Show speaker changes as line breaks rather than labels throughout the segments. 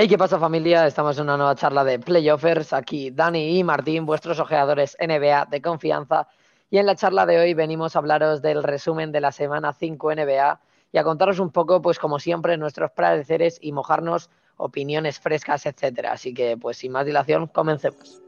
Hey, ¿qué pasa familia? Estamos en una nueva charla de Playoffers. Aquí Dani y Martín, vuestros ojeadores NBA de confianza. Y en la charla de hoy venimos a hablaros del resumen de la semana 5 NBA y a contaros un poco, pues como siempre, nuestros pareceres y mojarnos opiniones frescas, etcétera. Así que, pues sin más dilación, comencemos.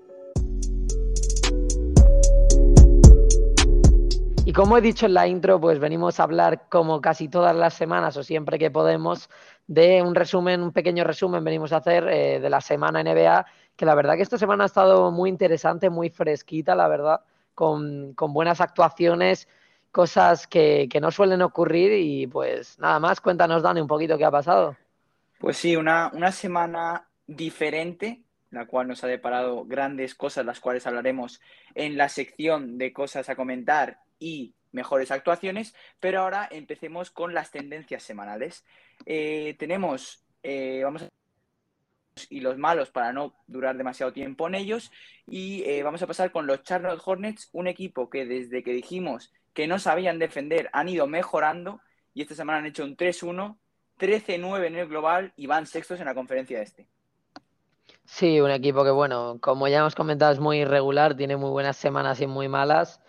Y como he dicho en la intro, pues venimos a hablar como casi todas las semanas o siempre que podemos de un resumen, un pequeño resumen venimos a hacer eh, de la semana NBA, que la verdad que esta semana ha estado muy interesante, muy fresquita, la verdad, con, buenas actuaciones, cosas que, no suelen ocurrir y pues nada más, cuéntanos Dani un poquito qué ha pasado.
Pues sí, una, una semana diferente, la cual nos ha deparado grandes cosas, las cuales hablaremos en la sección de cosas a comentar y mejores actuaciones, pero ahora empecemos con las tendencias semanales. Eh, tenemos, eh, vamos a y los malos para no durar demasiado tiempo en ellos. Y eh, vamos a pasar con los Charlotte Hornets, un equipo que desde que dijimos que no sabían defender han ido mejorando y esta semana han hecho un 3-1, 13-9 en el global y van sextos en la conferencia este.
Sí, un equipo que, bueno, como ya hemos comentado, es muy irregular, tiene muy buenas semanas y muy malas.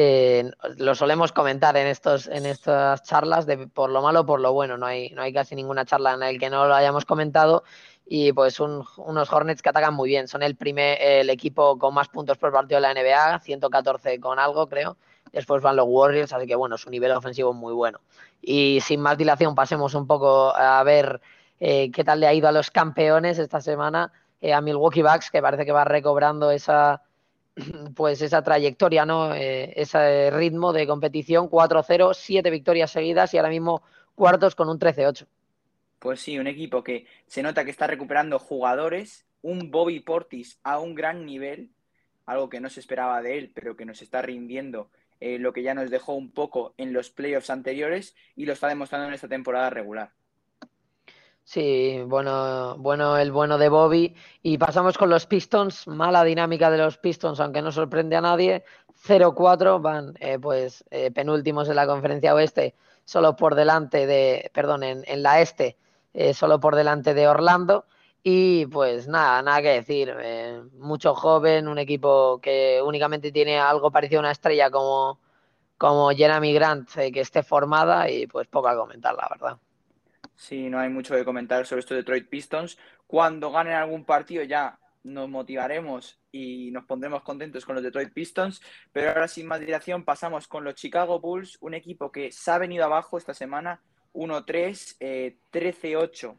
Eh, lo solemos comentar en estos en estas charlas de por lo malo por lo bueno. No hay no hay casi ninguna charla en la que no lo hayamos comentado y pues unos Hornets que atacan muy bien. Son el primer el equipo con más puntos por partido de la NBA 114 con algo creo. Después van los Warriors así que bueno su nivel ofensivo muy bueno. Y sin más dilación pasemos un poco a ver eh, qué tal le ha ido a los campeones esta semana eh, a Milwaukee Bucks que parece que va recobrando esa pues esa trayectoria, ¿no? Eh, ese ritmo de competición, 4-0, 7 victorias seguidas y ahora mismo cuartos con un 13-8.
Pues sí, un equipo que se nota que está recuperando jugadores, un Bobby Portis a un gran nivel, algo que no se esperaba de él, pero que nos está rindiendo eh, lo que ya nos dejó un poco en los playoffs anteriores y lo está demostrando en esta temporada regular.
Sí, bueno, bueno, el bueno de Bobby. Y pasamos con los Pistons. Mala dinámica de los Pistons, aunque no sorprende a nadie. 0-4 van, eh, pues, eh, penúltimos en la conferencia oeste, solo por delante de, perdón, en, la este, eh, solo por delante de Orlando. Y pues nada, nada que decir. mucho joven, un equipo que únicamente tiene algo parecido a una estrella como, como Jeremy Grant, que esté formada y pues poco a comentar, la verdad.
Sí, no hay mucho que comentar sobre estos Detroit Pistons. Cuando ganen algún partido ya nos motivaremos y nos pondremos contentos con los Detroit Pistons. Pero ahora sin más dilación pasamos con los Chicago Bulls, un equipo que se ha venido abajo esta semana, 1-3, 13-8 eh,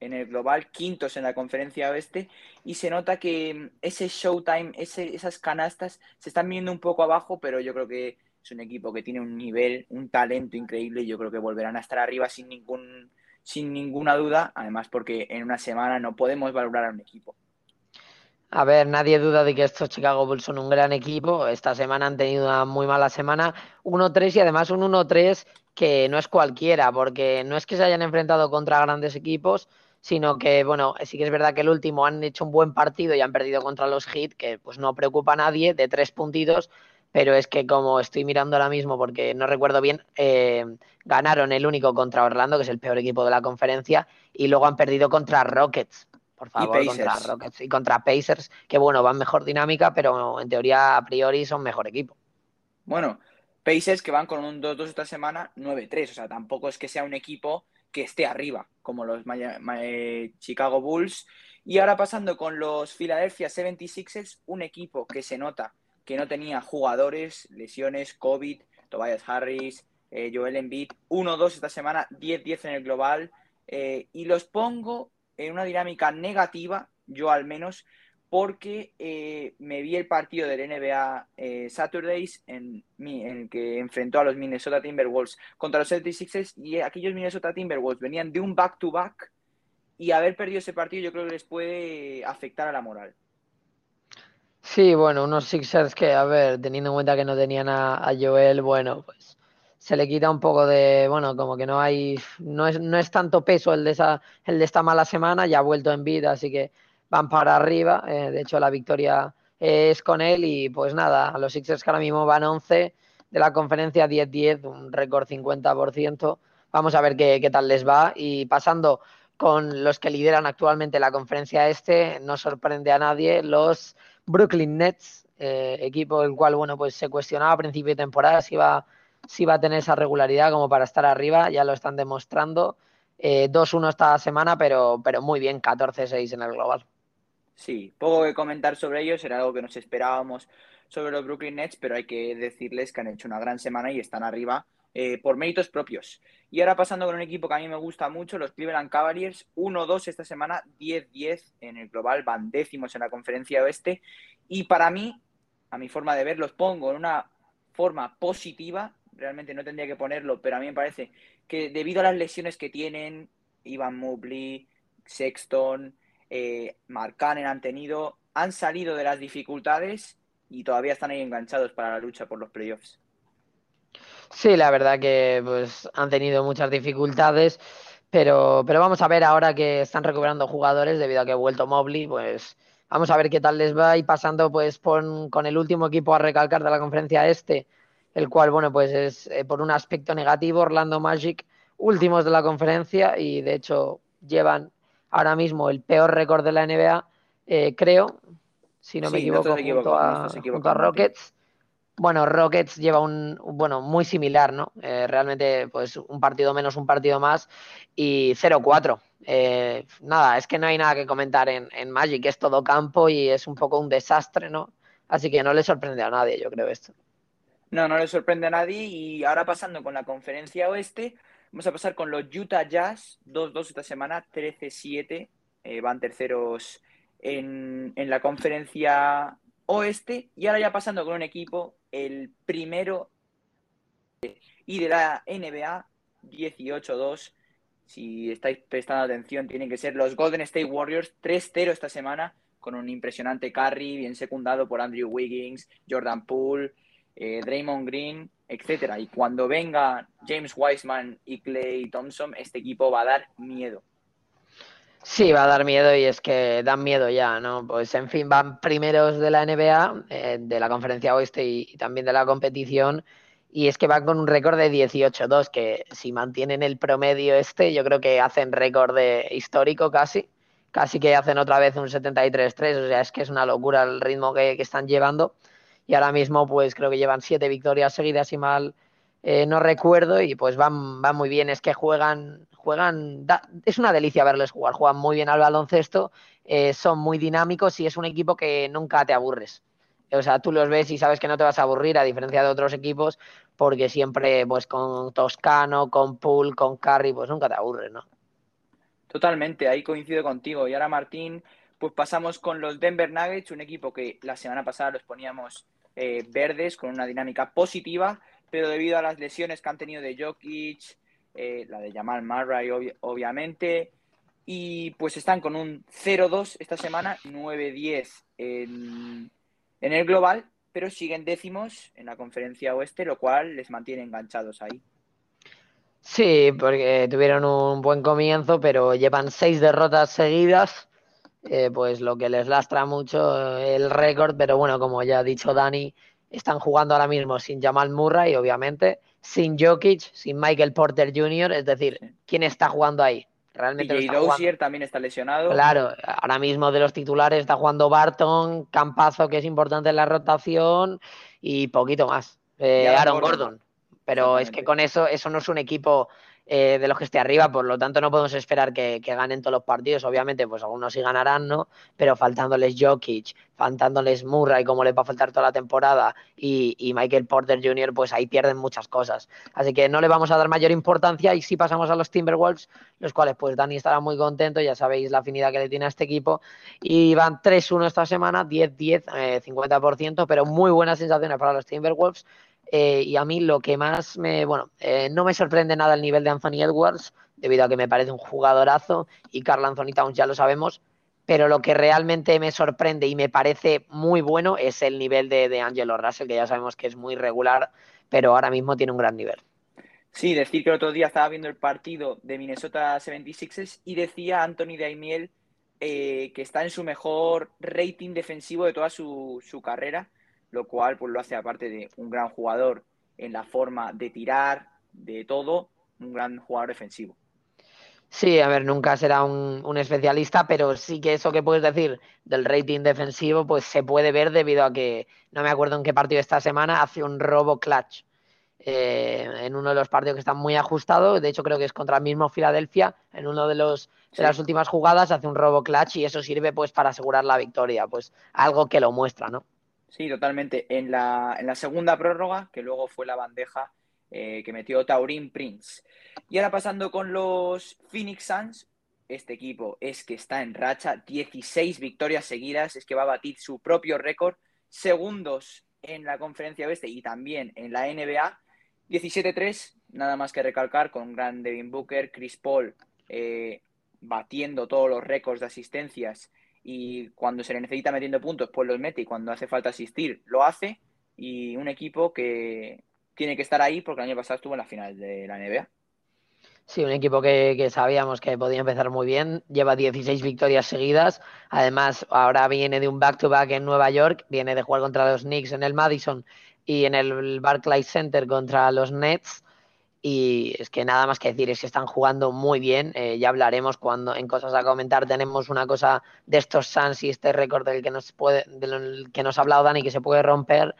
en el global, quintos en la conferencia oeste, y se nota que ese showtime, ese, esas canastas se están viendo un poco abajo, pero yo creo que es un equipo que tiene un nivel, un talento increíble, y yo creo que volverán a estar arriba sin ningún sin ninguna duda, además porque en una semana no podemos valorar a un equipo.
A ver, nadie duda de que estos Chicago Bulls son un gran equipo. Esta semana han tenido una muy mala semana. 1-3 y además un 1-3 que no es cualquiera, porque no es que se hayan enfrentado contra grandes equipos, sino que, bueno, sí que es verdad que el último han hecho un buen partido y han perdido contra los Heat, que pues no preocupa a nadie, de tres puntitos, pero es que como estoy mirando ahora mismo, porque no recuerdo bien, eh, ganaron el único contra Orlando, que es el peor equipo de la conferencia, y luego han perdido contra Rockets, por favor, contra Rockets y contra Pacers, que bueno, van mejor dinámica, pero en teoría a priori son mejor equipo.
Bueno, Pacers que van con un 2-2 esta semana, 9-3, o sea, tampoco es que sea un equipo que esté arriba, como los eh, Chicago Bulls. Y ahora pasando con los Philadelphia 76ers, un equipo que se nota que no tenía jugadores, lesiones, COVID, Tobias Harris, eh, Joel Embiid, 1-2 esta semana, 10-10 en el global, eh, y los pongo en una dinámica negativa, yo al menos, porque eh, me vi el partido del NBA Saturdays en, en, el que enfrentó a los Minnesota Timberwolves contra los 76ers y aquellos Minnesota Timberwolves venían de un back-to-back -back, y haber perdido ese partido yo creo que les puede afectar a la moral.
Sí, bueno, unos Sixers que, a ver, teniendo en cuenta que no tenían a, Joel, bueno, pues se le quita un poco de, bueno, como que no hay, no es, no es tanto peso el de, esa, el de esta mala semana, ya ha vuelto en vida, así que van para arriba, eh, de hecho la victoria es con él y pues nada, a los Sixers que ahora mismo van 11 de la conferencia 10-10, un récord 50%, vamos a ver qué, qué tal les va y pasando con los que lideran actualmente la conferencia este, no sorprende a nadie, los Brooklyn Nets, eh, equipo el cual, bueno, pues se cuestionaba a principio de temporada si iba, si iba a tener esa regularidad como para estar arriba, ya lo están demostrando. 2-1 esta semana, pero, pero muy bien, 14-6 en el global.
Sí, poco que comentar sobre ellos, era algo que nos esperábamos sobre los Brooklyn Nets, pero hay que decirles que han hecho una gran semana y están arriba eh, por méritos propios. Y ahora pasando con un equipo que a mí me gusta mucho, los Cleveland Cavaliers, 1-2 esta semana, 10-10 en el global, van décimos en la conferencia oeste. Y para mí, a mi forma de ver, los pongo en una forma positiva, realmente no tendría que ponerlo, pero a mí me parece que debido a las lesiones que tienen, Ivan Mobley, Sexton, eh, Marcanen han tenido, han salido de las dificultades y todavía están ahí enganchados para la lucha por los playoffs.
Sí, la verdad que pues, han tenido muchas dificultades, pero, pero vamos a ver ahora que están recuperando jugadores debido a que ha vuelto Mobley, pues vamos a ver qué tal les va y pasando pues con el último equipo a recalcar de la conferencia este, el cual bueno pues es eh, por un aspecto negativo Orlando Magic últimos de la conferencia y de hecho llevan ahora mismo el peor récord de la NBA, eh, creo, si no me equivoco, junto, a, Rockets. Bueno, Rockets lleva un, bueno, muy similar, ¿no? Eh, realmente, pues un partido menos, un partido más y 0-4. Eh, nada, es que no hay nada que comentar en, en Magic, es todo campo y es un poco un desastre, ¿no? Así que no le sorprende a nadie, yo creo esto.
No, no le sorprende a nadie y ahora pasando con la conferencia oeste, Vamos a pasar con los Utah Jazz, 2-2 esta semana, 13-7, eh, van terceros en, la conferencia oeste. Y ahora ya pasando con un equipo, el primero y de la NBA, 18-2. Si estáis prestando atención, tienen que ser los Golden State Warriors, 3-0 esta semana, con un impresionante carry, bien secundado por Andrew Wiggins, Jordan Poole, eh, Draymond Green, etcétera. Y cuando venga James Wiseman y Clay Thompson, este equipo va a dar miedo.
Sí, va a dar miedo y es que dan miedo ya, ¿no? Pues en fin, van primeros de la NBA, eh, de la conferencia oeste y, también de la competición. Y es que van con un récord de 18-2, que si mantienen el promedio este, yo creo que hacen récord histórico casi. Casi que hacen otra vez un 73-3, o sea, es que es una locura el ritmo que están llevando y ahora mismo pues creo que llevan siete victorias seguidas y mal eh, no recuerdo y pues van, van muy bien, es que juegan, juegan, es una delicia verles jugar, juegan muy bien al baloncesto, eh, son muy dinámicos y es un equipo que nunca te aburres. O sea, tú los ves y sabes que no te vas a aburrir, a diferencia de otros equipos, porque siempre, pues con Toscano, con Pool, con Curry, pues nunca te aburres, ¿no?
Totalmente, ahí coincido contigo. Y ahora, Martín, pues pasamos con los Denver Nuggets, un equipo que la semana pasada los poníamos eh, verdes con una dinámica positiva, pero debido a las lesiones que han tenido de Jokic, eh, la de Jamal Murray obviamente, y pues están con un 0-2 esta semana, 9-10 en, en el global, pero siguen décimos en la conferencia oeste, lo cual les mantiene enganchados ahí.
Sí, porque tuvieron un buen comienzo, pero llevan seis derrotas seguidas eh, pues lo que les lastra mucho el récord, pero bueno, como ya ha dicho Dani, están jugando ahora mismo sin Jamal Murray, obviamente, sin Jokic, sin Michael Porter Jr., es decir, ¿quién está jugando ahí?
Realmente y también está lesionado.
Claro, ahora mismo de los titulares está jugando Barton, Campazo, que es importante en la rotación, y poquito más. Eh, Aaron Gordon. Pero es que con eso, eso no es un equipo eh, de los que esté arriba, por lo tanto no podemos esperar que, ganen todos los partidos, obviamente pues algunos sí ganarán, ¿no? Pero faltándoles Jokic, faltándoles Murray como les va a faltar toda la temporada y, Michael Porter Jr., pues ahí pierden muchas cosas. Así que no le vamos a dar mayor importancia y si pasamos a los Timberwolves, los cuales pues Dani estará muy contento, ya sabéis la afinidad que le tiene a este equipo y van 3-1 esta semana, 10-10, 50%, eh, pero muy buenas sensaciones para los Timberwolves eh, y a mí lo que más me, bueno, eh, no me sorprende nada el nivel de Anthony Edwards, debido a que me parece un jugadorazo y Carl Anthony Towns ya lo sabemos, pero lo que realmente me sorprende y me parece muy bueno es el nivel de, de Angelo Russell, que ya sabemos que es muy regular, pero ahora mismo tiene un gran nivel.
Sí, decir que el otro día estaba viendo el partido de Minnesota 76ers y decía Anthony Daimiel eh, que está en su mejor rating defensivo de toda su, su carrera lo cual pues lo hace aparte de un gran jugador en la forma de tirar, de todo, un gran jugador defensivo.
Sí, a ver, nunca será un, un, especialista, pero sí que eso que puedes decir del rating defensivo, pues se puede ver debido a que, no me acuerdo en qué partido esta semana, hace un robo clutch eh, en uno de los partidos que están muy ajustados. De hecho, creo que es contra el mismo Filadelfia. En uno de los de las últimas jugadas hace un robo clutch y eso sirve pues para asegurar la victoria. Pues algo que lo muestra, ¿no?
Sí, totalmente. En la, en la segunda prórroga, que luego fue la bandeja eh, que metió Taurín Prince. Y ahora pasando con los Phoenix Suns, este equipo es que está en racha, 16 victorias seguidas, es que va a batir su propio récord, segundos en la conferencia oeste y también en la NBA, 17-3, nada más que recalcar, con gran Devin Booker, Chris Paul eh, batiendo todos los récords de asistencias y cuando se le necesita metiendo puntos, pues los mete y cuando hace falta asistir, lo hace. Y un equipo que tiene que estar ahí porque el año pasado estuvo en la final de la NBA.
Sí, un equipo que, que, sabíamos que podía empezar muy bien. Lleva 16 victorias seguidas. Además, ahora viene de un back-to-back -back en Nueva York. Viene de jugar contra los Knicks en el Madison y en el Barclays Center contra los Nets. Y es que nada más que decir, es que están jugando muy bien. Eh, ya hablaremos cuando en cosas a comentar tenemos una cosa de estos Suns y este récord del que nos puede, del que nos ha hablado Dani que se puede romper.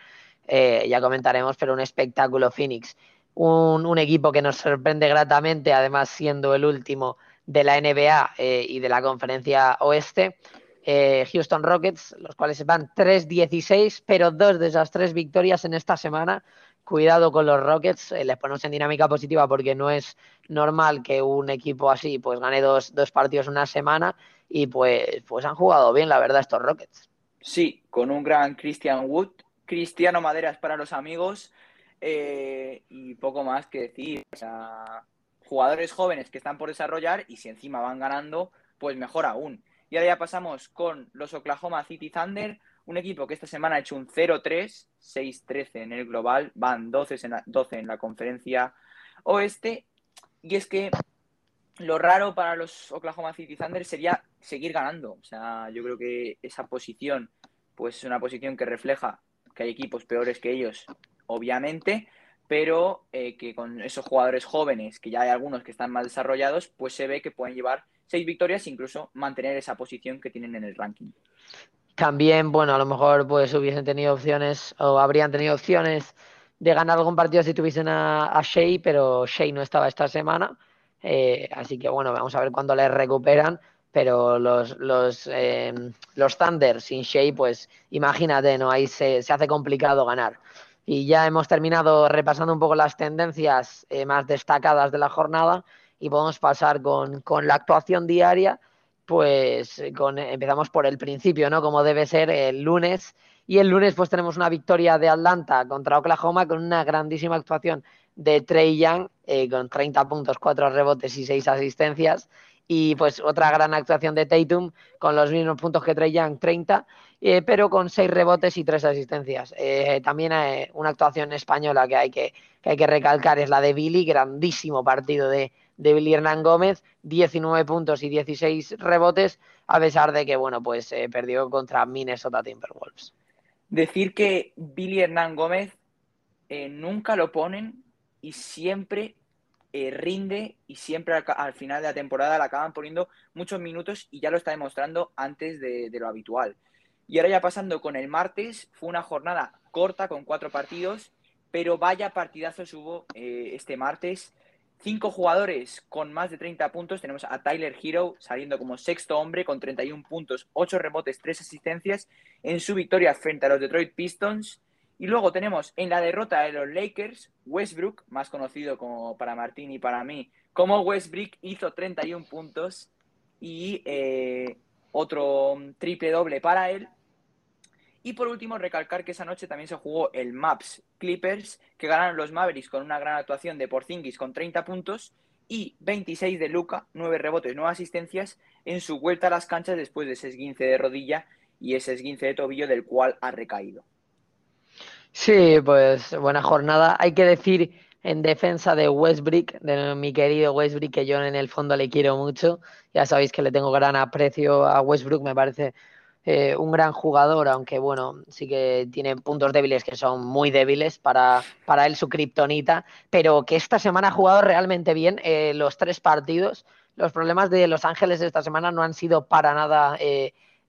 Eh, ya comentaremos, pero un espectáculo Phoenix. Un, un, equipo que nos sorprende gratamente, además siendo el último de la NBA eh, y de la conferencia oeste. Eh, Houston Rockets, los cuales van 3-16, pero dos de esas tres victorias en esta semana. Cuidado con los Rockets, eh, les ponemos en dinámica positiva porque no es normal que un equipo así pues gane dos, dos partidos en una semana y pues, pues han jugado bien, la verdad, estos Rockets.
Sí, con un gran Christian Wood, Cristiano Maderas para los amigos eh, y poco más que decir. O sea, jugadores jóvenes que están por desarrollar y si encima van ganando, pues mejor aún. Y ahora ya pasamos con los Oklahoma City Thunder, un equipo que esta semana ha hecho un 0-3, 6-13 en el global, van 12 en, la, 12 en la conferencia oeste. Y es que lo raro para los Oklahoma City Thunder sería seguir ganando. O sea, yo creo que esa posición, pues es una posición que refleja que hay equipos peores que ellos, obviamente, pero eh, que con esos jugadores jóvenes, que ya hay algunos que están más desarrollados, pues se ve que pueden llevar seis victorias, incluso mantener esa posición que tienen en el ranking.
También, bueno, a lo mejor pues hubiesen tenido opciones o habrían tenido opciones de ganar algún partido si tuviesen a, Shea, pero Shea no estaba esta semana. Eh, así que bueno, vamos a ver cuándo les recuperan. Pero los, los, eh, los Thunder sin Shea, pues imagínate, ¿no? Ahí se, se, hace complicado ganar. Y ya hemos terminado repasando un poco las tendencias eh, más destacadas de la jornada y podemos pasar con, con la actuación diaria, pues con, empezamos por el principio, ¿no? Como debe ser el lunes. Y el lunes pues tenemos una victoria de Atlanta contra Oklahoma con una grandísima actuación de Trey Young eh, con 30 puntos, 4 rebotes y 6 asistencias. Y pues otra gran actuación de Tatum con los mismos puntos que Trey Young, 30, eh, pero con 6 rebotes y 3 asistencias. Eh, también una actuación española que hay que hay que recalcar es la de Billy, grandísimo partido de, de Billy Hernán Gómez, 19 puntos y 16 rebotes, a pesar de que, bueno, pues eh, perdió contra Minnesota Timberwolves.
Decir que Billy Hernán Gómez eh, nunca lo ponen y siempre eh, rinde y siempre al, al, final de la temporada le acaban poniendo muchos minutos y ya lo está demostrando antes de, de lo habitual. Y ahora ya pasando con el martes, fue una jornada corta con cuatro partidos, pero vaya partidazos hubo eh, este martes. Cinco jugadores con más de 30 puntos. Tenemos a Tyler Hero saliendo como sexto hombre con 31 puntos, 8 rebotes, 3 asistencias en su victoria frente a los Detroit Pistons. Y luego tenemos en la derrota de los Lakers, Westbrook, más conocido como para Martín y para mí, como Westbrook hizo 31 puntos y eh, otro triple doble para él. Y por último, recalcar que esa noche también se jugó el Maps Clippers, que ganaron los Mavericks con una gran actuación de Porzingis con 30 puntos y 26 de Luca, 9 rebotes, 9 asistencias en su vuelta a las canchas después de ese esguince de rodilla y ese esguince de tobillo del cual ha recaído.
Sí, pues buena jornada. Hay que decir en defensa de Westbrook, de mi querido Westbrook, que yo en el fondo le quiero mucho. Ya sabéis que le tengo gran aprecio a Westbrook, me parece eh, un gran jugador, aunque bueno, sí que tiene puntos débiles que son muy débiles para, para él, su kriptonita, pero que esta semana ha jugado realmente bien eh, los tres partidos. los problemas de Los Ángeles esta semana no han sido para nada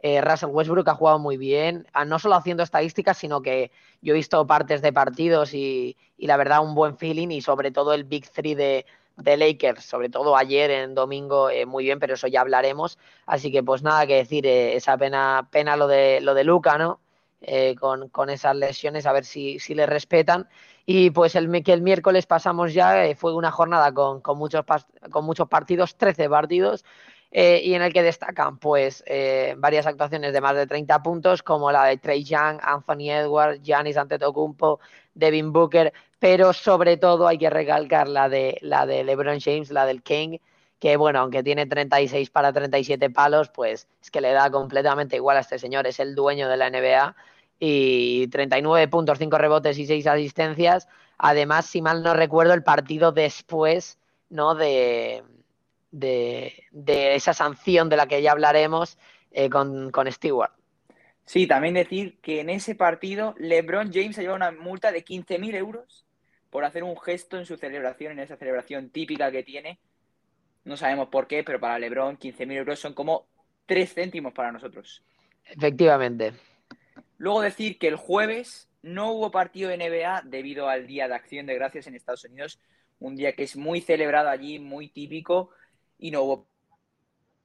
eh, Russell Westbrook ha jugado muy bien, no solo haciendo estadísticas, sino que yo he visto partes de partidos y, la verdad un buen feeling y sobre todo el Big Three de, Lakers, sobre todo ayer en domingo, eh, muy bien, pero eso ya hablaremos. Así que pues nada que decir, eh, esa pena, pena lo de lo de Luca, ¿no? con, esas lesiones, a ver si, si le respetan. Y pues el, que el miércoles pasamos ya, fue una jornada con, con, muchos, con muchos partidos, 13 partidos, eh, y en el que destacan pues eh, varias actuaciones de más de 30 puntos como la de Trey Young, Anthony Edwards, Giannis Antetokounmpo, Devin Booker, pero sobre todo hay que recalcar la de la de LeBron James, la del King, que bueno, aunque tiene 36 para 37 palos, pues es que le da completamente igual a este señor, es el dueño de la NBA y 39 puntos, 5 rebotes y 6 asistencias. Además, si mal no recuerdo, el partido después, ¿no? De, de, esa sanción de la que ya hablaremos eh, con, Stewart.
Sí, también decir que en ese partido LeBron James ha llevado una multa de 15.000 euros por hacer un gesto en su celebración, en esa celebración típica que tiene. No sabemos por qué, pero para LeBron 15.000 euros son como 3 céntimos para nosotros.
Efectivamente.
Luego decir que el jueves no hubo partido de NBA debido al Día de Acción de Gracias en Estados Unidos, un día que es muy celebrado allí, muy típico, y no hubo.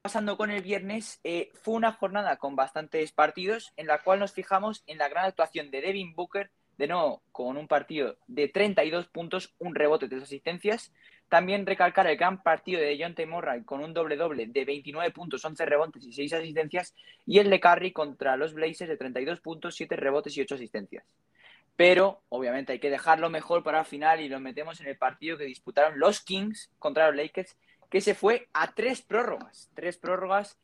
Pasando con el viernes, eh, fue una jornada con bastantes partidos en la cual nos fijamos en la gran actuación de Devin Booker, de nuevo con un partido de 32 puntos, un rebote de asistencias. También recalcar el gran partido de John T. Murray con un doble-doble de 29 puntos, 11 rebotes y 6 asistencias. Y el de Curry contra los Blazers de 32 puntos, 7 rebotes y 8 asistencias. Pero, obviamente, hay que dejarlo mejor para el final y lo metemos en el partido que disputaron los Kings contra los Lakers que se fue a tres prórrogas. Tres prórrogas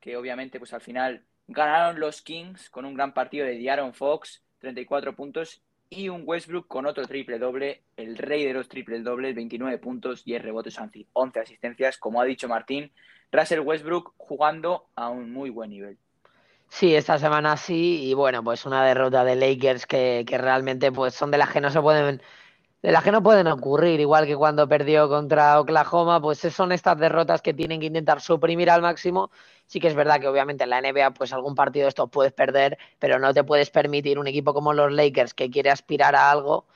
que obviamente pues al final ganaron los Kings con un gran partido de Diaron Fox, 34 puntos, y un Westbrook con otro triple doble, el rey de los triple dobles, 29 puntos, 10 rebotes, 11 asistencias, como ha dicho Martín. Russell Westbrook jugando a un muy buen nivel.
Sí, esta semana sí, y bueno, pues una derrota de Lakers que, que realmente pues son de las que no se pueden de las que no pueden ocurrir, igual que cuando perdió contra Oklahoma, pues son estas derrotas que tienen que intentar suprimir al máximo. Sí que es verdad que obviamente en la NBA pues algún partido de estos puedes perder, pero no te puedes permitir un equipo como los Lakers que quiere aspirar a algo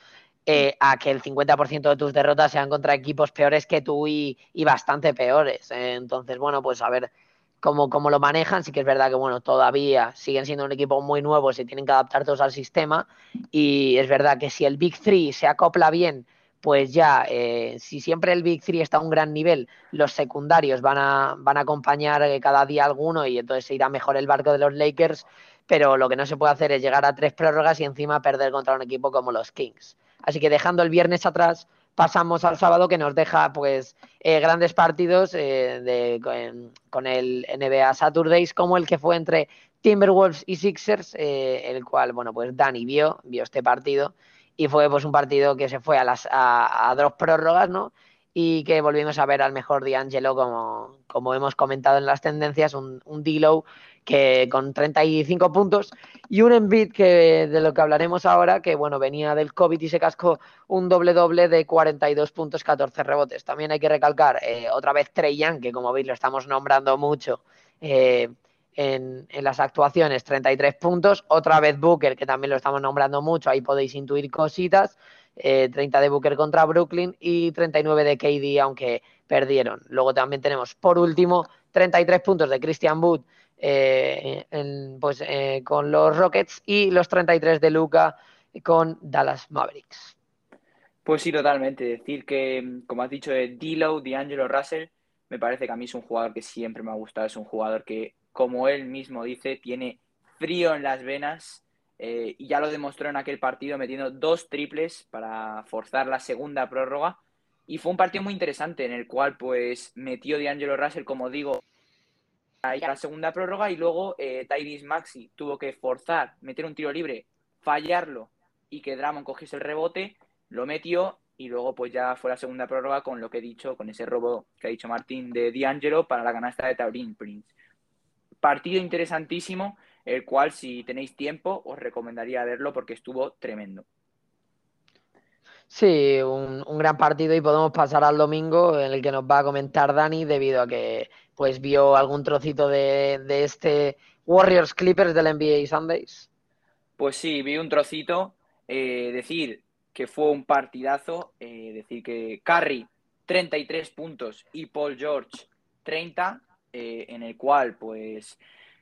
eh, a que el 50% de tus derrotas sean contra equipos peores que tú y, bastante peores. entonces, bueno, pues a ver cómo, lo manejan. Sí que es verdad que, bueno, todavía siguen siendo un equipo muy nuevo, se tienen que adaptar todos al sistema. Y es verdad que si el Big Three se acopla bien, pues ya, eh, si siempre el Big Three está a un gran nivel, los secundarios van a, van a acompañar eh, cada día alguno y entonces se irá mejor el barco de los Lakers. Pero lo que no se puede hacer es llegar a tres prórrogas y encima perder contra un equipo como los Kings. Así que dejando el viernes atrás, pasamos al sábado que nos deja pues eh, grandes partidos eh, con, el NBA Saturdays como el que fue entre Timberwolves y Sixers, eh, el cual, bueno, pues Dani vio, vio este partido y fue pues un partido que se fue a las dos prórrogas, ¿no? Y que volvimos a ver al mejor D'Angelo como, como hemos comentado en las tendencias, un, un D-Low que con 35 puntos y un Embiid que de lo que hablaremos ahora, que bueno, venía del COVID y se cascó un doble doble de 42 puntos, 14 rebotes. También hay que recalcar eh, otra vez Trey Young, que como veis lo estamos nombrando mucho eh, en, las actuaciones, 33 puntos. Otra vez Booker, que también lo estamos nombrando mucho, ahí podéis intuir cositas. 30 eh, de Booker contra Brooklyn y 39 de KD, aunque perdieron. Luego también tenemos, por último, 33 puntos de Christian Wood eh, pues, eh, con los Rockets y los 33 de Luca con Dallas Mavericks.
Pues sí, totalmente. Decir que, como has dicho, de D'Lo, D'Angelo Russell, me parece que a mí es un jugador que siempre me ha gustado. Es un jugador que, como él mismo dice, tiene frío en las venas. Eh, y ya lo demostró en aquel partido metiendo dos triples para forzar la segunda prórroga. Y fue un partido muy interesante en el cual pues metió D'Angelo Russell, como digo, a la segunda prórroga y luego eh, Tyrese Maxi tuvo que forzar, meter un tiro libre, fallarlo y que Dramon cogiese el rebote, lo metió y luego pues ya fue la segunda prórroga con lo que he dicho, con ese robo que ha dicho Martín de D'Angelo para la canasta de Taurin Prince. Partido interesantísimo, el cual si tenéis tiempo os recomendaría verlo porque estuvo tremendo.
Sí, un, un, gran partido y podemos pasar al domingo en el que nos va a comentar Dani debido a que pues vio algún trocito de, de este Warriors Clippers del NBA Sundays.
Pues sí, vi un trocito. Eh, decir que fue un partidazo, eh, decir que Curry 33 puntos y Paul George 30, eh, en el cual pues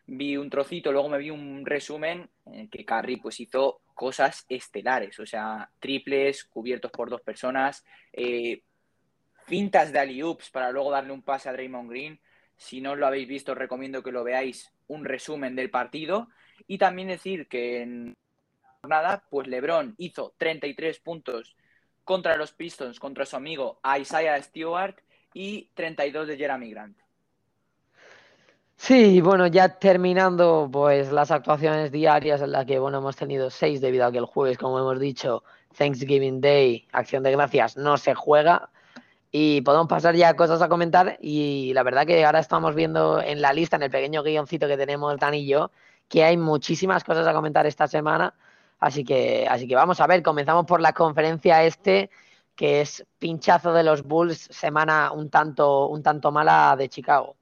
vi un trocito, luego me vi un resumen en el que Curry pues hizo cosas estelares, o sea, triples cubiertos por dos personas, eh, fintas de alley-oops para luego darle un pase a Draymond Green. Si no lo habéis visto, os recomiendo que lo veáis un resumen del partido. Y también decir que en jornada, pues LeBron hizo 33 puntos contra los Pistons, contra su amigo Isaiah Stewart y 32 de Jeremy Grant.
Sí, bueno, ya terminando pues las actuaciones diarias en las que bueno hemos tenido seis debido a que el jueves, como hemos dicho, Thanksgiving Day, Acción de Gracias, no se juega y podemos pasar ya cosas a comentar y la verdad que ahora estamos viendo en la lista, en el pequeño guioncito que tenemos Dan y yo, que hay muchísimas cosas a comentar esta semana, así que así que vamos a ver, comenzamos por la conferencia este que es pinchazo de los Bulls, semana un tanto un tanto mala de Chicago.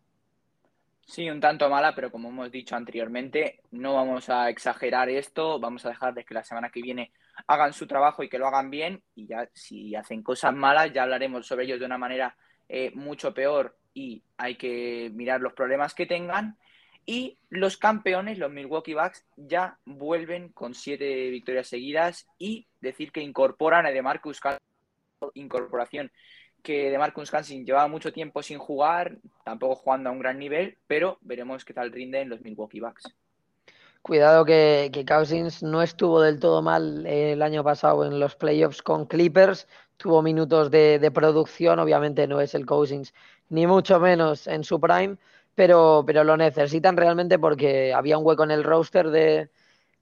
Sí, un tanto mala, pero como hemos dicho anteriormente, no vamos a exagerar esto, vamos a dejarles que la semana que viene hagan su trabajo y que lo hagan bien, y ya si hacen cosas malas, ya hablaremos sobre ellos de una manera eh, mucho peor. Y hay que mirar los problemas que tengan. Y los campeones, los Milwaukee Bucks, ya vuelven con siete victorias seguidas y decir que incorporan a DeMarcus incorporación que de Marcus Cousins llevaba mucho tiempo sin jugar, tampoco jugando a un gran nivel, pero veremos qué tal rinde en los Milwaukee Bucks.
Cuidado que, que Cousins no estuvo del todo mal el año pasado en los playoffs con Clippers, tuvo minutos de, de producción, obviamente no es el Cousins, ni mucho menos en su prime, pero, pero lo necesitan realmente porque había un hueco en el roster de,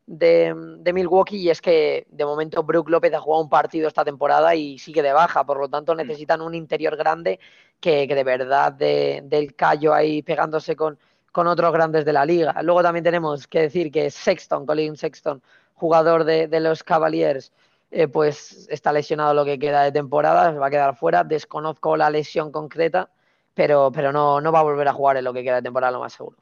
de, de, Milwaukee y es que de momento Brook López ha jugado un partido esta temporada y sigue de baja, por lo tanto mm. necesitan un interior grande que, que de verdad de, del callo ahí pegándose con, con, otros grandes de la liga. Luego también tenemos que decir que Sexton, Colin Sexton, jugador de, de los Cavaliers, eh, pues está lesionado lo que queda de temporada, va a quedar fuera, desconozco la lesión concreta, pero, pero no, no va a volver a jugar en lo que queda de temporada, lo más seguro.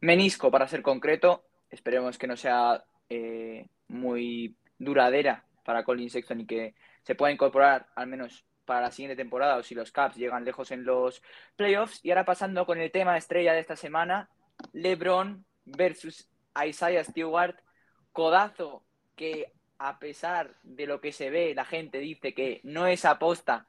Menisco, para ser concreto, esperemos que no sea eh, muy duradera para Colin Sexton y que se pueda incorporar al menos para la siguiente temporada o si los Caps llegan lejos en los playoffs. Y ahora pasando con el tema estrella de esta semana, LeBron versus Isaiah Stewart, codazo que a pesar de lo que se ve, la gente dice que no es aposta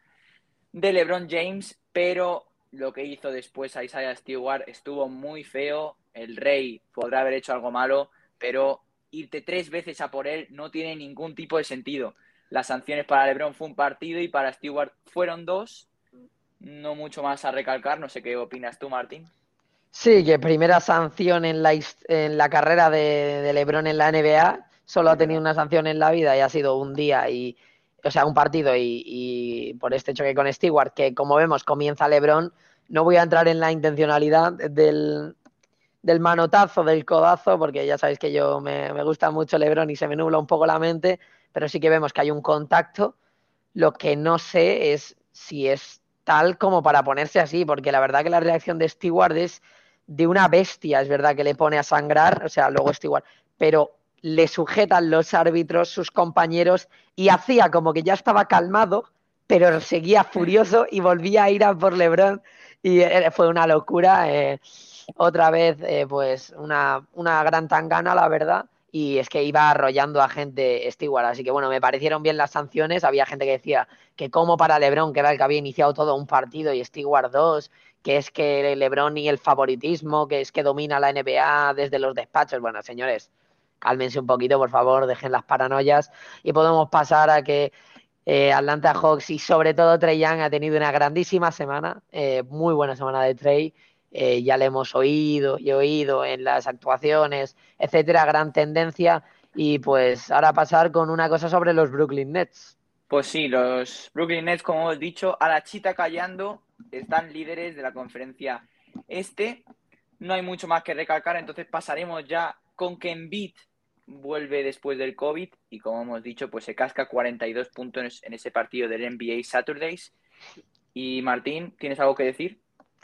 de LeBron James, pero lo que hizo después Isaiah Stewart estuvo muy feo. El rey podrá haber hecho algo malo, pero irte tres veces a por él no tiene ningún tipo de sentido. Las sanciones para LeBron fue un partido y para Stewart fueron dos. No mucho más a recalcar. No sé qué opinas tú, Martín.
Sí, que primera sanción en la, en la carrera de, de, LeBron en la NBA. Solo ha tenido una sanción en la vida y ha sido un día y, o sea, un partido y, y por este choque con Stewart, que como vemos comienza LeBron. No voy a entrar en la intencionalidad del, del manotazo, del codazo, porque ya sabéis que yo me, me, gusta mucho Lebron y se me nubla un poco la mente, pero sí que vemos que hay un contacto. Lo que no sé es si es tal como para ponerse así, porque la verdad que la reacción de Stewart es de una bestia, es verdad que le pone a sangrar, o sea, luego Stewart, pero le sujetan los árbitros, sus compañeros, y hacía como que ya estaba calmado, pero seguía furioso y volvía a ir a por Lebron, y fue una locura. Eh, otra vez, eh, pues una, una gran tangana, la verdad. Y es que iba arrollando a gente Stewart. Así que bueno, me parecieron bien las sanciones. Había gente que decía que como para Lebron, que era el que había iniciado todo un partido, y Stewart dos, que es que Lebron y el favoritismo, que es que domina la NBA desde los despachos. Bueno, señores, cálmense un poquito, por favor, dejen las paranoias y podemos pasar a que eh, Atlanta Hawks y sobre todo Trey Young ha tenido una grandísima semana, eh, muy buena semana de Trey eh, ya le hemos oído y oído en las actuaciones, etcétera, gran tendencia. Y pues ahora pasar con una cosa sobre los Brooklyn Nets.
Pues sí, los Brooklyn Nets, como hemos dicho, a la chita callando, están líderes de la conferencia este. No hay mucho más que recalcar, entonces pasaremos ya con que Embiid vuelve después del COVID y como hemos dicho, pues se casca 42 puntos en ese partido del NBA Saturdays. Y Martín, ¿tienes algo que decir?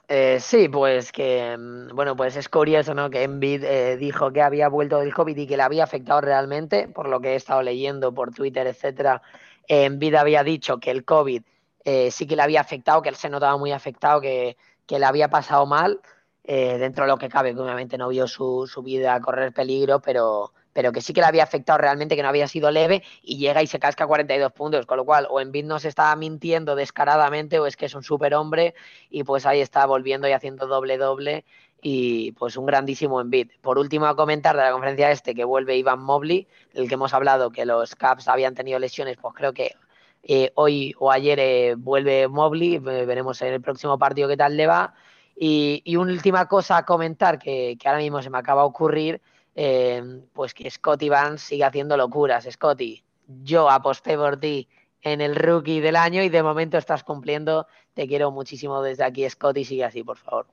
Eh, sí, pues que, mm, bueno, pues es curioso, ¿no? Que Envid eh, dijo que había vuelto del COVID y que le había afectado realmente, por lo que he estado leyendo por Twitter, etcétera. Envid había dicho que el COVID eh, sí que le había afectado, que él se notaba muy afectado, que, que le había pasado mal, dentro de lo que cabe, que obviamente no vio su, su vida correr peligro, pero, pero que sí que le había afectado realmente, que no había sido leve, y llega y se casca 42 puntos, con lo cual o Envid nos está mintiendo descaradamente o es que es un superhombre y pues ahí está volviendo y haciendo doble doble y pues un grandísimo Envid. Por último a comentar de la conferencia este que vuelve Iván Mobley, el que hemos hablado que los Caps habían tenido lesiones, pues creo que eh, hoy o ayer eh, vuelve Mobley, veremos en el próximo partido qué tal le va. Y, última cosa a comentar que ahora mismo se me acaba de ocurrir, eh, pues que Scotty Vance sigue haciendo locuras. Scotty, yo aposté por ti en el rookie del año y de momento estás cumpliendo. Te quiero muchísimo desde aquí, Scotty, sigue así, por favor.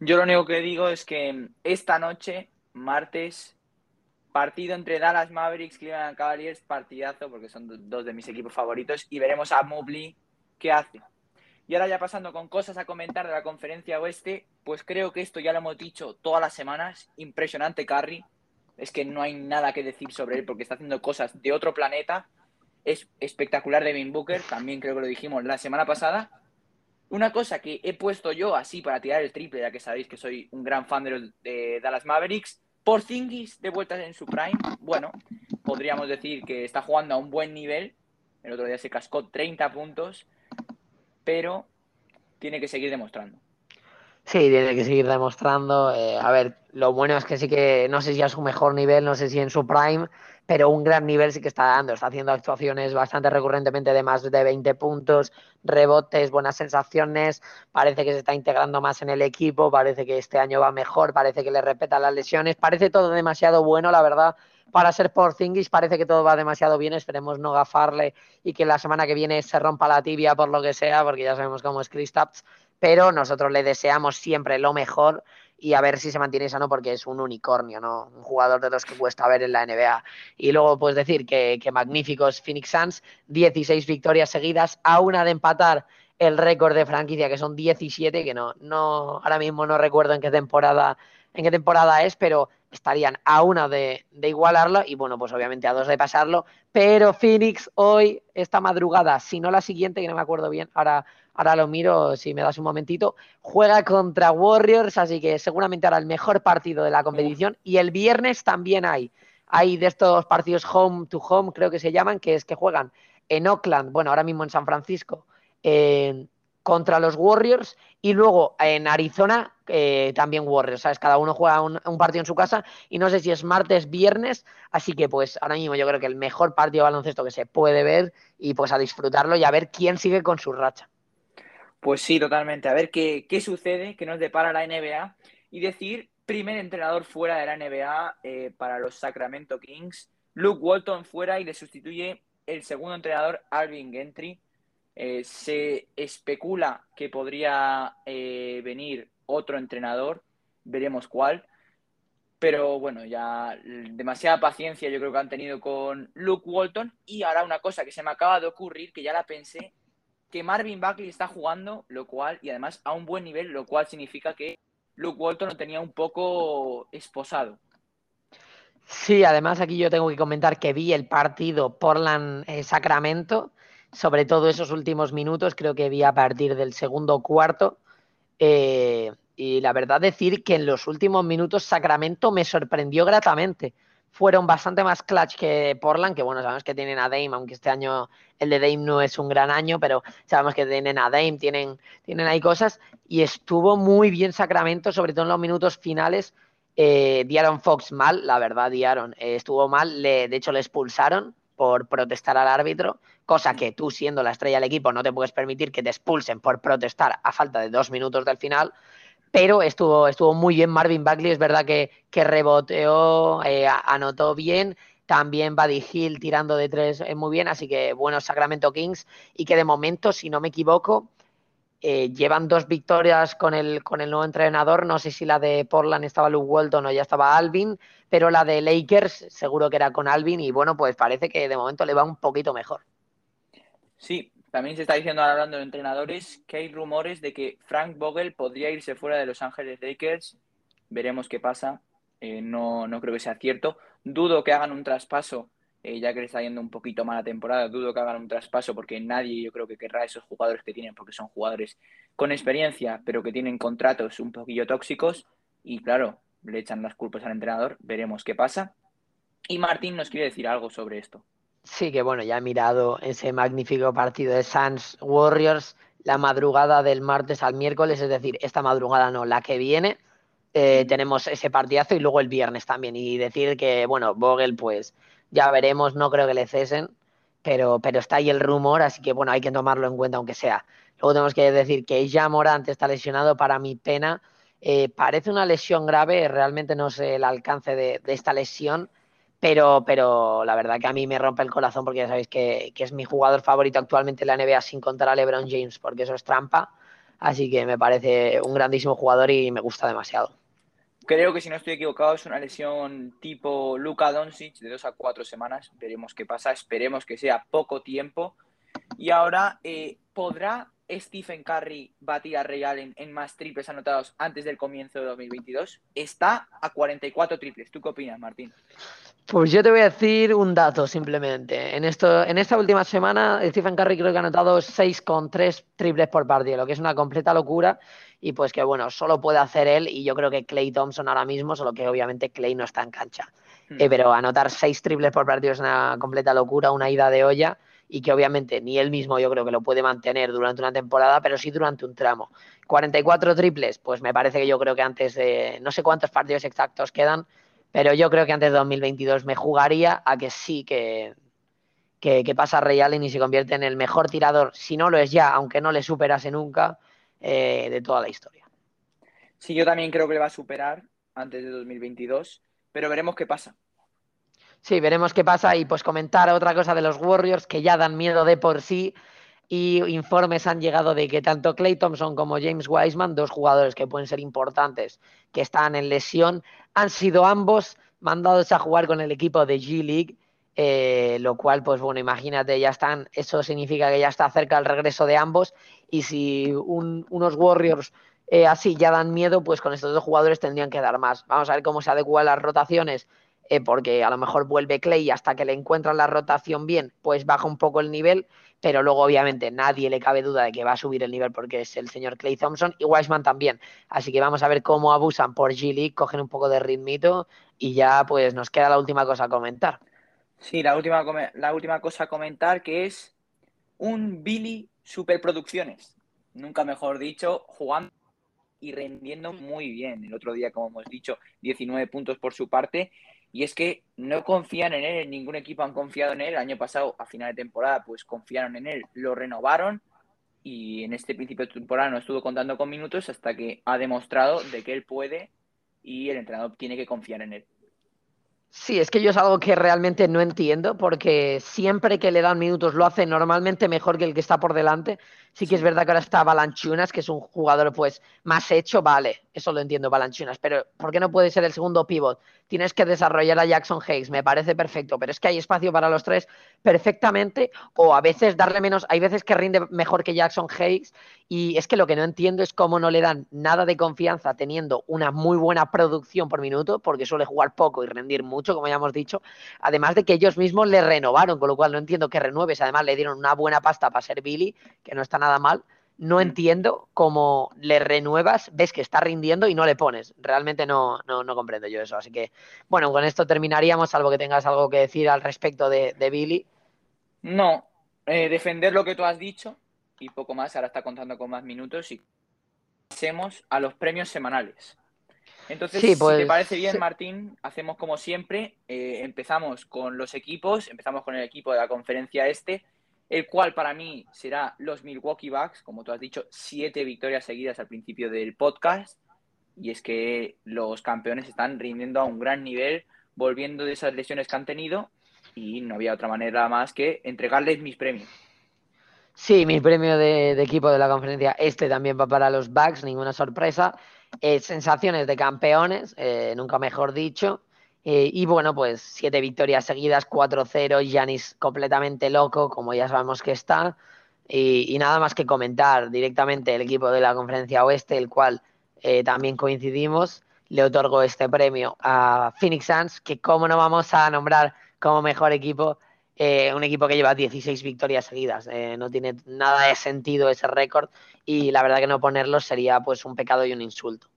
Yo lo único que digo es que esta noche, martes, partido entre Dallas Mavericks, Cleveland Cavaliers, partidazo, porque son dos de mis equipos favoritos, y veremos a Mobley qué hace. Y ahora ya pasando con cosas a comentar de la conferencia oeste, pues creo que esto ya lo hemos dicho todas las semanas. Impresionante Curry. Es que no hay nada que decir sobre él porque está haciendo cosas de otro planeta. Es espectacular Devin Booker, también creo que lo dijimos la semana pasada. Una cosa que he puesto yo así para tirar el triple, ya que sabéis que soy un gran fan de, los, de Dallas Mavericks. Porzingis de vueltas en su prime. Bueno, podríamos decir que está jugando a un buen nivel. El otro día se cascó 30 puntos pero tiene que seguir demostrando.
Sí, tiene que seguir demostrando. Eh, a ver, lo bueno es que sí que, no sé si a su mejor nivel, no sé si en su prime, pero un gran nivel sí que está dando. Está haciendo actuaciones bastante recurrentemente de más de 20 puntos, rebotes, buenas sensaciones. Parece que se está integrando más en el equipo, parece que este año va mejor, parece que le repeta las lesiones. Parece todo demasiado bueno, la verdad, para ser Porzingis parece que todo va demasiado bien, esperemos no gafarle y que la semana que viene se rompa la tibia por lo que sea, porque ya sabemos cómo es Kristaps, pero nosotros le deseamos siempre lo mejor y a ver si se mantiene sano porque es un unicornio, ¿no? Un jugador de los que cuesta ver en la NBA. Y luego puedes decir que, que magníficos Phoenix Suns, 16 victorias seguidas, a una de empatar el récord de franquicia, que son 17, que no, no, ahora mismo no recuerdo en qué temporada, en qué temporada es, pero estarían a una de, igualarlo y bueno, pues obviamente a dos de pasarlo, pero Phoenix hoy, esta madrugada, si no la siguiente, que no me acuerdo bien, ahora, ahora lo miro si me das un momentito, juega contra Warriors, así que seguramente hará el mejor partido de la competición. Y el viernes también hay, hay de estos partidos home to home, creo que se llaman, que es que juegan en Oakland, bueno, ahora mismo en San Francisco, en contra los Warriors y luego en Arizona eh, también Warriors, ¿sabes? Cada uno juega un, partido en su casa y no sé si es martes, viernes, así que pues ahora mismo yo creo que el mejor partido de baloncesto que se puede ver y pues a disfrutarlo y a ver quién sigue con su racha.
Pues sí, totalmente, a ver qué, qué sucede, qué nos depara la NBA y decir primer entrenador fuera de la NBA eh, para los Sacramento Kings, Luke Walton fuera y le sustituye el segundo entrenador Alvin Gentry eh, se especula que podría eh, venir otro entrenador, veremos cuál. Pero bueno, ya demasiada paciencia yo creo que han tenido con Luke Walton. Y ahora una cosa que se me acaba de ocurrir, que ya la pensé, que Marvin Buckley está jugando, lo cual, y además a un buen nivel, lo cual significa que Luke Walton lo tenía un poco esposado.
Sí, además aquí yo tengo que comentar que vi el partido Portland-Sacramento sobre todo esos últimos minutos, creo que vi a partir del segundo cuarto. Eh, y la verdad decir que en los últimos minutos Sacramento me sorprendió gratamente. Fueron bastante más clutch que Portland, que bueno, sabemos que tienen a Dame, aunque este año el de Dame no es un gran año, pero sabemos que tienen a Dame, tienen, tienen ahí cosas. Y estuvo muy bien Sacramento, sobre todo en los minutos finales. Eh, Diaron Fox mal, la verdad, Diaron eh, estuvo mal, de hecho le expulsaron por protestar al árbitro, cosa que tú siendo la estrella del equipo no te puedes permitir que te expulsen por protestar a falta de dos minutos del final, pero estuvo, estuvo muy bien Marvin Bagley, es verdad que, que reboteó, eh, anotó bien, también Buddy Hill tirando de tres eh, muy bien, así que buenos Sacramento Kings. Y que de momento, si no me equivoco, eh, llevan dos victorias con el, con el nuevo entrenador. No sé si la de Portland estaba Luke Walton o ya estaba Alvin, pero la de Lakers seguro que era con Alvin y bueno, pues parece que de momento le va un poquito mejor.
Sí, también se está diciendo hablando de entrenadores que hay rumores de que Frank Vogel podría irse fuera de Los Ángeles Lakers. Veremos qué pasa. Eh, no, no creo que sea cierto. Dudo que hagan un traspaso eh, ya que le está yendo un poquito mala temporada, dudo que hagan un traspaso porque nadie yo creo que querrá esos jugadores que tienen, porque son jugadores con experiencia, pero que tienen contratos un poquillo tóxicos y claro, le echan las culpas al entrenador, veremos qué pasa. Y Martín nos quiere decir algo sobre esto.
Sí, que bueno, ya he mirado ese magnífico partido de Suns Warriors la madrugada del martes al miércoles, es decir, esta madrugada no, la que viene. Eh, tenemos ese partidazo y luego el viernes también. Y decir que, bueno, Vogel, pues ya veremos, no creo que le cesen, pero, pero está ahí el rumor, así que bueno, hay que tomarlo en cuenta aunque sea. Luego tenemos que decir que ya Morant está lesionado, para mi pena. Eh, parece una lesión grave, realmente no sé el alcance de, esta lesión, pero, pero la verdad que a mí me rompe el corazón porque ya sabéis que, que, es mi jugador favorito actualmente en la NBA sin contar a LeBron James, porque eso es trampa. Así que me parece un grandísimo jugador y me gusta demasiado.
Creo que si no estoy equivocado es una lesión tipo Luka Doncic de dos a cuatro semanas. Veremos qué pasa. Esperemos que sea poco tiempo. Y ahora, eh, ¿podrá Stephen Curry batir a Ray Allen en más triples anotados antes del comienzo de 2022? Está a 44 triples. ¿Tú qué opinas, Martín?
Pues yo te voy a decir un dato simplemente. En, esto, en esta última semana, Stephen Curry creo que ha anotado 6,3 triples por partido, lo que es una completa locura y pues que bueno, solo puede hacer él y yo creo que Clay Thompson ahora mismo, solo que obviamente Clay no está en cancha. Hmm. Eh, pero anotar seis triples por partido es una completa locura, una ida de olla y que obviamente ni él mismo yo creo que lo puede mantener durante una temporada, pero sí durante un tramo. 44 triples, pues me parece que yo creo que antes de, no sé cuántos partidos exactos quedan, pero yo creo que antes de 2022 me jugaría a que sí que, que, que pasa Ray Allen y se convierte en el mejor tirador, si no lo es ya, aunque no le superase nunca, eh, de toda la historia.
Sí, yo también creo que le va a superar antes de 2022, pero veremos qué pasa.
Sí, veremos qué pasa y pues comentar otra cosa de los Warriors que ya dan miedo de por sí y informes han llegado de que tanto Clay Thompson como James Wiseman, dos jugadores que pueden ser importantes, que están en lesión, han sido ambos mandados a jugar con el equipo de G League, eh, lo cual, pues bueno, imagínate, ya están, eso significa que ya está cerca el regreso de ambos y si unos Warriors eh, así ya dan miedo, pues con estos dos jugadores tendrían que dar más. Vamos a ver cómo se adecuan las rotaciones, eh, porque a lo mejor vuelve Clay y hasta que le encuentran la rotación bien, pues baja un poco el nivel, pero luego obviamente nadie le cabe duda de que va a subir el nivel porque es el señor Clay Thompson y Wiseman también. Así que vamos a ver cómo abusan por G League, cogen un poco de ritmito y ya pues nos queda la última cosa a comentar.
Sí, la última, la última cosa a comentar que es un Billy Superproducciones, nunca mejor dicho, jugando y rendiendo muy bien. El otro día, como hemos dicho, 19 puntos por su parte. Y es que no confían en él, ningún equipo han confiado en él. El año pasado, a final de temporada, pues confiaron en él, lo renovaron y en este principio de temporada no estuvo contando con minutos hasta que ha demostrado de que él puede y el entrenador tiene que confiar en él.
Sí, es que yo es algo que realmente no entiendo porque siempre que le dan minutos lo hace normalmente mejor que el que está por delante. Sí que es verdad que ahora está Balanchunas, que es un jugador pues más hecho, vale, eso lo entiendo Balanchunas, pero ¿por qué no puede ser el segundo pivot? Tienes que desarrollar a Jackson Hayes, me parece perfecto, pero es que hay espacio para los tres perfectamente o a veces darle menos, hay veces que rinde mejor que Jackson Hayes y es que lo que no entiendo es cómo no le dan nada de confianza teniendo una muy buena producción por minuto, porque suele jugar poco y rendir mucho, como ya hemos dicho, además de que ellos mismos le renovaron, con lo cual no entiendo que renueves, además le dieron una buena pasta para ser Billy, que no está nada mal, no mm. entiendo cómo le renuevas, ves que está rindiendo y no le pones. Realmente no, no, no comprendo yo eso. Así que, bueno, con esto terminaríamos, salvo que tengas algo que decir al respecto de, Billy.
No, eh, defender lo que tú has dicho y poco más. Ahora está contando con más minutos y pasemos a los premios semanales. Entonces, si te pues, parece bien, Martín, hacemos como siempre. Eh, empezamos con los equipos, empezamos con el equipo de la conferencia este el cual para mí será los Milwaukee Bucks, como tú has dicho, siete victorias seguidas al principio del podcast. Y es que los campeones están rindiendo a un gran nivel, volviendo de esas lesiones que han tenido, y no había otra manera más que entregarles mis premios.
Sí, mi premio de, equipo de la conferencia este también va para los Bucks, ninguna sorpresa. Eh, sensaciones de campeones, eh, nunca mejor dicho. Eh, y bueno, pues siete victorias seguidas, 4-0, Yanis completamente loco, como ya sabemos que está. Y, nada más que comentar directamente el equipo de la conferencia oeste, el cual también coincidimos, le otorgo este premio a Phoenix Suns, que como no vamos a nombrar como mejor equipo, eh, un equipo que lleva 16 victorias seguidas. Eh, no tiene nada de sentido ese récord y la verdad que no ponerlo sería pues un pecado y un insulto.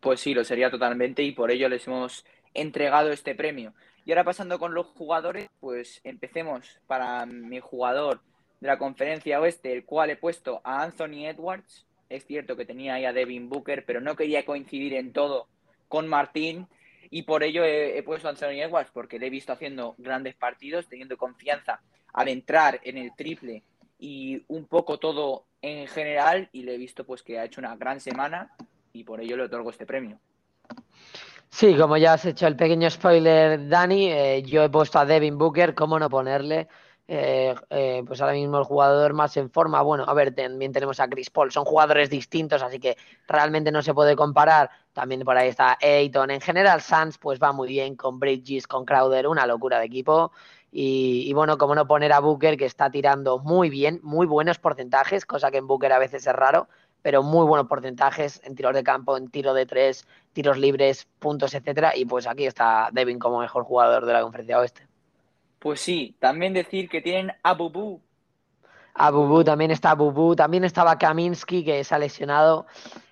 Pues sí, lo sería totalmente y por ello les hemos entregado este premio. Y ahora pasando con los jugadores, pues empecemos para mi jugador de la conferencia oeste, el cual he puesto a Anthony Edwards. Es cierto que tenía ahí a Devin Booker, pero no quería coincidir en todo con Martín y por ello he, puesto a Anthony Edwards, porque le he visto haciendo grandes partidos, teniendo confianza al entrar en el triple y un poco todo en general, y le he visto pues que ha hecho una gran semana y por ello le otorgo este premio.
Sí, como ya has hecho el pequeño spoiler, Dani, eh, yo he puesto a Devin Booker, ¿cómo no ponerle? Eh, eh, pues ahora mismo el jugador más en forma. Bueno, a ver, también tenemos a Chris Paul, son jugadores distintos, así que realmente no se puede comparar. También por ahí está Ayton. En general, Suns pues va muy bien con Bridges, con Crowder, una locura de equipo. Y, bueno, como no poner a Booker, que está tirando muy bien, muy buenos porcentajes, cosa que en Booker a veces es raro, pero muy buenos porcentajes en tiros de campo, en tiro de tres, tiros libres, puntos, etcétera. Y pues aquí está Devin como mejor jugador de la conferencia oeste.
Pues sí, también decir que tienen a Bubu.
A Bubu, también está Bubu, también estaba Kaminsky que se ha lesionado.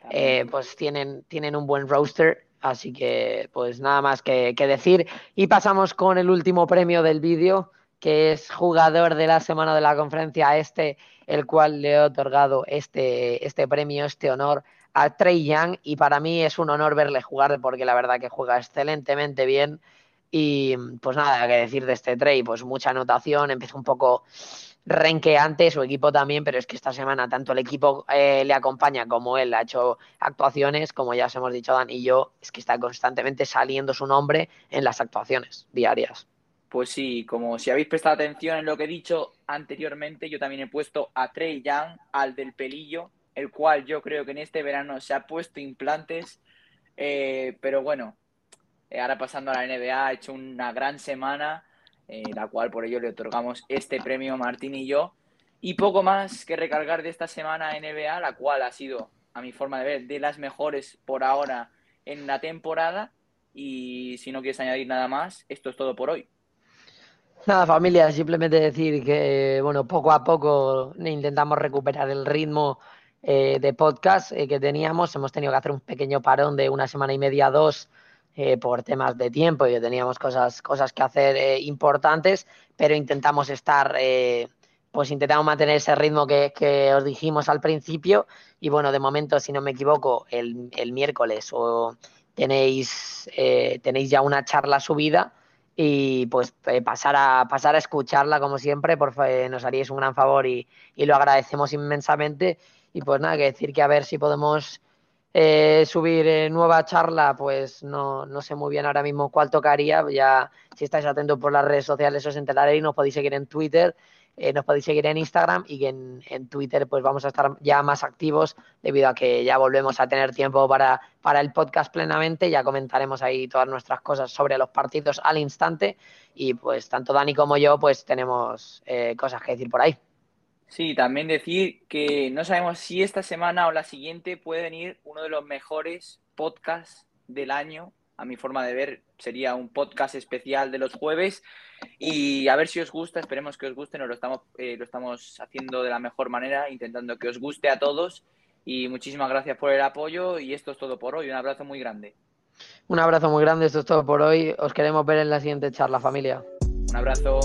Eh, pues tienen, tienen un buen roster, así que pues nada más que, decir. Y pasamos con el último premio del vídeo, que es jugador de la semana de la conferencia este, el cual le he otorgado este, este premio, este honor a Trey Young. Y para mí es un honor verle jugar porque la verdad que juega excelentemente bien. Y pues nada, que decir de este trade, pues mucha anotación, empezó un poco renqueante, su equipo también, pero es que esta semana tanto el equipo eh, le acompaña como él ha hecho actuaciones, como ya os hemos dicho Dan y yo, es que está constantemente saliendo su nombre en las actuaciones diarias.
Pues sí, como si habéis prestado atención en lo que he dicho anteriormente, yo también he puesto a Trey Young, al del pelillo, el cual yo creo que en este verano se ha puesto implantes, eh, pero bueno, eh, ahora pasando a la NBA, ha hecho una gran semana, eh, la cual por ello le otorgamos este premio Martín y yo. Y poco más que recargar de esta semana NBA, la cual ha sido, a mi forma de ver, de las mejores por ahora en la temporada. Y si no quieres añadir nada más, esto es todo por hoy.
Nada, familia, simplemente decir que, bueno, poco a poco intentamos recuperar el ritmo eh, de podcast que teníamos. Hemos tenido que hacer un pequeño parón de una semana y media, dos, eh, por temas de tiempo y que teníamos cosas, cosas que hacer eh, importantes, pero intentamos estar, eh, pues intentamos mantener ese ritmo que, os dijimos al principio. Y bueno, de momento, si no me equivoco, el, el miércoles o tenéis, tenéis ya una charla subida y pues pasar, a, pasar a escucharla como siempre, nos haríais un gran favor y, y lo agradecemos inmensamente. Y pues nada, que decir que a ver si podemos eh, subir eh, nueva charla, pues no, no, sé muy bien ahora mismo cuál tocaría. Ya si estáis atentos por las redes sociales os enteraréis, nos podéis seguir en Twitter, eh, nos podéis seguir en Instagram y en, en, Twitter pues vamos a estar ya más activos debido a que ya volvemos a tener tiempo para, para el podcast plenamente. Ya comentaremos ahí todas nuestras cosas sobre los partidos al instante y pues tanto Dani como yo pues tenemos cosas que decir por ahí.
Sí, también decir que no sabemos si esta semana o la siguiente puede venir uno de los mejores podcasts del año. A mi forma de ver, sería un podcast especial de los jueves. Y a ver si os gusta, esperemos que os guste. Nos lo estamos, eh, lo estamos haciendo de la mejor manera, intentando que os guste a todos. Y muchísimas gracias por el apoyo. Y esto es todo por hoy. Un abrazo muy grande.
Un abrazo muy grande. Esto es todo por hoy. Os queremos ver en la siguiente charla, familia.
Un abrazo.